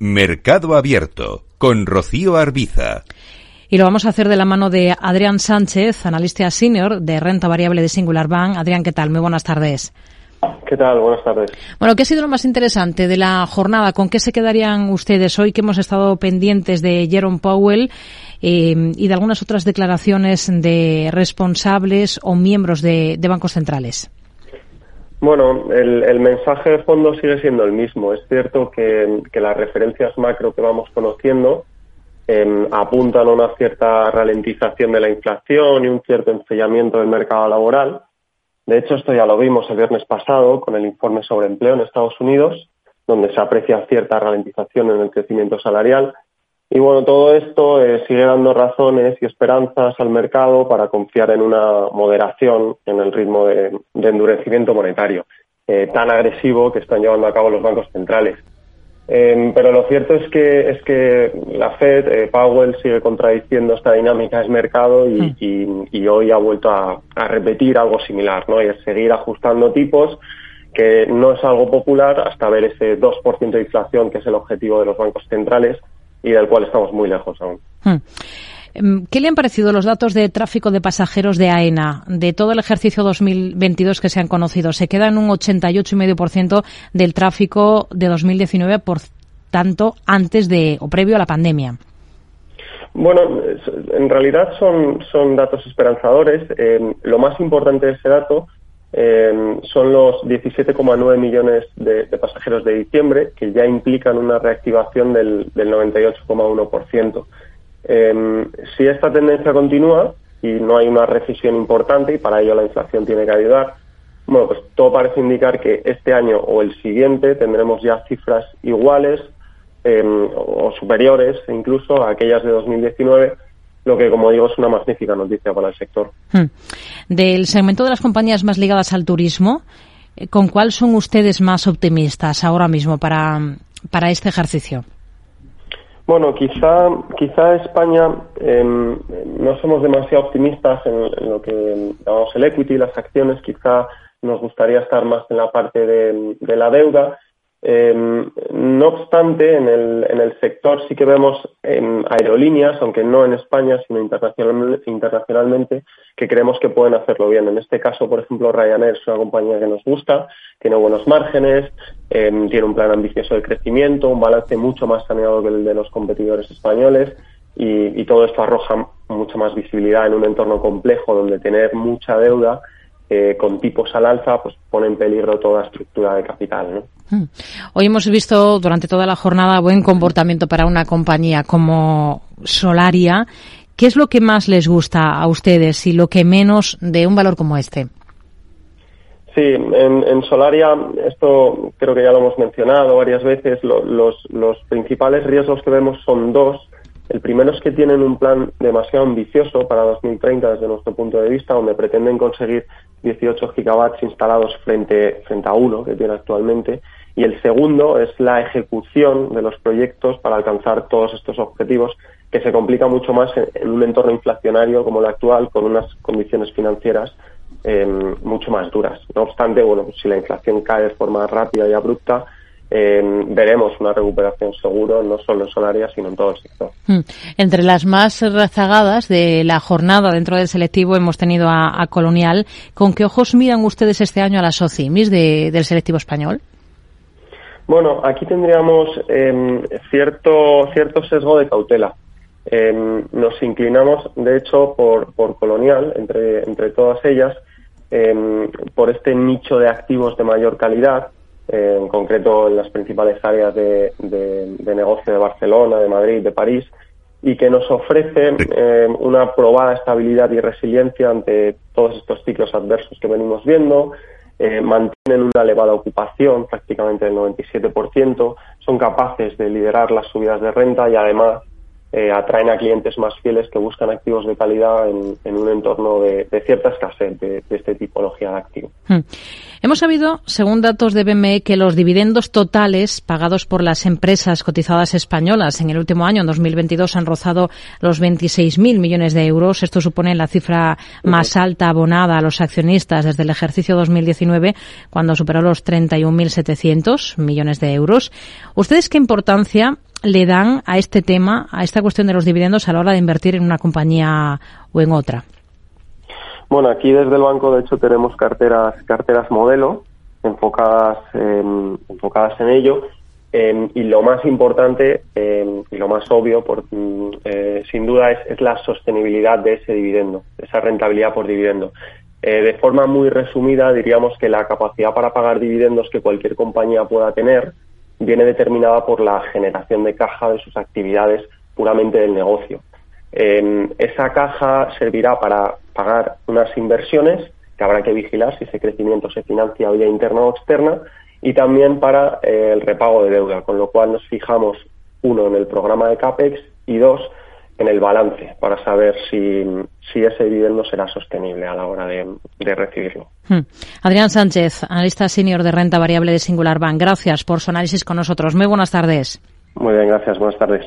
Mercado Abierto con Rocío Arbiza. Y lo vamos a hacer de la mano de Adrián Sánchez, analista senior de renta variable de Singular Bank. Adrián, ¿qué tal? Muy buenas tardes. ¿Qué tal? Buenas tardes. Bueno, ¿qué ha sido lo más interesante de la jornada? ¿Con qué se quedarían ustedes hoy que hemos estado pendientes de Jerome Powell eh, y de algunas otras declaraciones de responsables o miembros de, de bancos centrales? Bueno, el, mensaje de fondo sigue siendo el mismo. Es cierto que, las referencias macro que vamos conociendo em, apuntan a una cierta ralentización de la inflación y un cierto enfriamiento del mercado laboral. De hecho, esto ya lo vimos el viernes pasado con el informe sobre empleo en Estados Unidos, donde se aprecia cierta ralentización en el crecimiento salarial y bueno, todo esto eh, sigue dando razones y esperanzas al mercado para confiar en una moderación en el ritmo de, endurecimiento monetario eh, tan agresivo que están llevando a cabo los bancos centrales. Em, pero lo cierto es que es que la Fed, eh, Powell, sigue contradiciendo esta dinámica de mercado y, y, hoy ha vuelto a, a, repetir algo similar, ¿no? Y es seguir ajustando tipos, que no es algo popular hasta ver ese 2% de inflación que es el objetivo de los bancos centrales y del cual estamos muy lejos aún. Hmm. Em, ¿Qué le han parecido los datos de tráfico de pasajeros de AENA de todo el ejercicio 2022 que se han conocido? Se queda en un 88,5% del tráfico de 2019, por tanto, antes de o previo a la pandemia. Bueno, en realidad son, son datos esperanzadores. Em, lo más importante de ese dato eh, son los 17,9 millones de, pasajeros de diciembre, que ya implican una reactivación del, 98,1%. Eh, si esta tendencia continúa y no hay una recesión importante, y para ello la inflación tiene que ayudar, bueno, pues todo parece indicar que este año o el siguiente tendremos ya cifras iguales eh, o superiores incluso a aquellas de 2019 lo que, como digo, es una magnífica noticia para el sector. Hmm. Del segmento de las compañías más ligadas al turismo, eh, ¿con cuál son ustedes más optimistas ahora mismo para, para este ejercicio? Bueno, quizá, quizá España em, no somos demasiado optimistas en, lo que llamamos el equity, las acciones. Quizá nos gustaría estar más en la parte de, de la deuda eh, no obstante, en el, en el sector sí que vemos en aerolíneas, aunque no en España, sino internacionalmente, que creemos que pueden hacerlo bien. En este caso, por ejemplo, Ryanair es una compañía que nos gusta, tiene buenos márgenes, em, tiene un plan ambicioso de crecimiento, un balance mucho más saneado que el de los competidores españoles y, y todo esto arroja mucha más visibilidad en un entorno complejo donde tener mucha deuda eh, con tipos al alza, pues pone en peligro toda estructura de capital. ¿no? Hmm. Hoy hemos visto durante toda la jornada buen comportamiento para una compañía como Solaria. ¿Qué es lo que más les gusta a ustedes y lo que menos de un valor como este? Sí, en, Solaria, esto creo que ya lo hemos mencionado varias veces, los, los principales riesgos que vemos son dos. El primero es que tienen un plan demasiado ambicioso para 2030 desde nuestro punto de vista, donde pretenden conseguir 18 gigawatts instalados frente, frente a uno que tiene actualmente. Y el segundo es la ejecución de los proyectos para alcanzar todos estos objetivos, que se complica mucho más en, un entorno inflacionario como el actual, con unas condiciones financieras em, mucho más duras. No obstante, bueno, si la inflación cae de forma rápida y abrupta, eh, veremos una recuperación seguro, no solo en Solaria, sino en todo el sector. Hmm. Entre las más rezagadas de la jornada dentro del selectivo hemos tenido a, Colonial. ¿Con qué ojos miran ustedes este año a las OCIMIS del selectivo español? Bueno, aquí tendríamos em, cierto, cierto sesgo de cautela. Em, nos inclinamos, de hecho, por, por Colonial, entre, entre todas ellas, em, por este nicho de activos de mayor calidad, en concreto en las principales áreas de, negocio de Barcelona, de Madrid, de París, y que nos ofrece eh, una probada estabilidad y resiliencia ante todos estos ciclos adversos que venimos viendo, eh, mantienen una elevada ocupación, prácticamente el 97%, son capaces de liderar las subidas de renta y además eh, atraen a clientes más fieles que buscan activos de calidad en, un entorno de, cierta escasez de, esta tipología de activo. Hmm. Hemos sabido, según datos de BME, que los dividendos totales pagados por las empresas cotizadas españolas en el último año, en 2022, han rozado los 26.000 millones de euros. Esto supone la cifra más alta abonada a los accionistas desde el ejercicio 2019, cuando superó los 31.700 millones de euros. ¿Ustedes qué importancia le dan a este tema, a esta cuestión de los dividendos a la hora de invertir en una compañía o en otra? Bueno, aquí desde el banco, de hecho, tenemos carteras, carteras modelo enfocadas, en, enfocadas en ello. Y lo más importante em, y lo más obvio, por, mm, eh, sin duda, es, es, la sostenibilidad de ese dividendo, esa rentabilidad por dividendo. Eh, de forma muy resumida, diríamos que la capacidad para pagar dividendos que cualquier compañía pueda tener viene determinada por la generación de caja de sus actividades puramente del negocio. Eh, esa caja servirá para pagar unas inversiones que habrá que vigilar si ese crecimiento se financia vía interna o externa y también para eh, el repago de deuda, con lo cual nos fijamos uno en el programa de CAPEX y dos en el balance para saber si, si ese dividendo será sostenible a la hora de, de recibirlo. Hmm. Adrián Sánchez, analista senior de renta variable de Singular Bank. Gracias por su análisis con nosotros. Muy buenas tardes. Muy bien, gracias. Buenas tardes.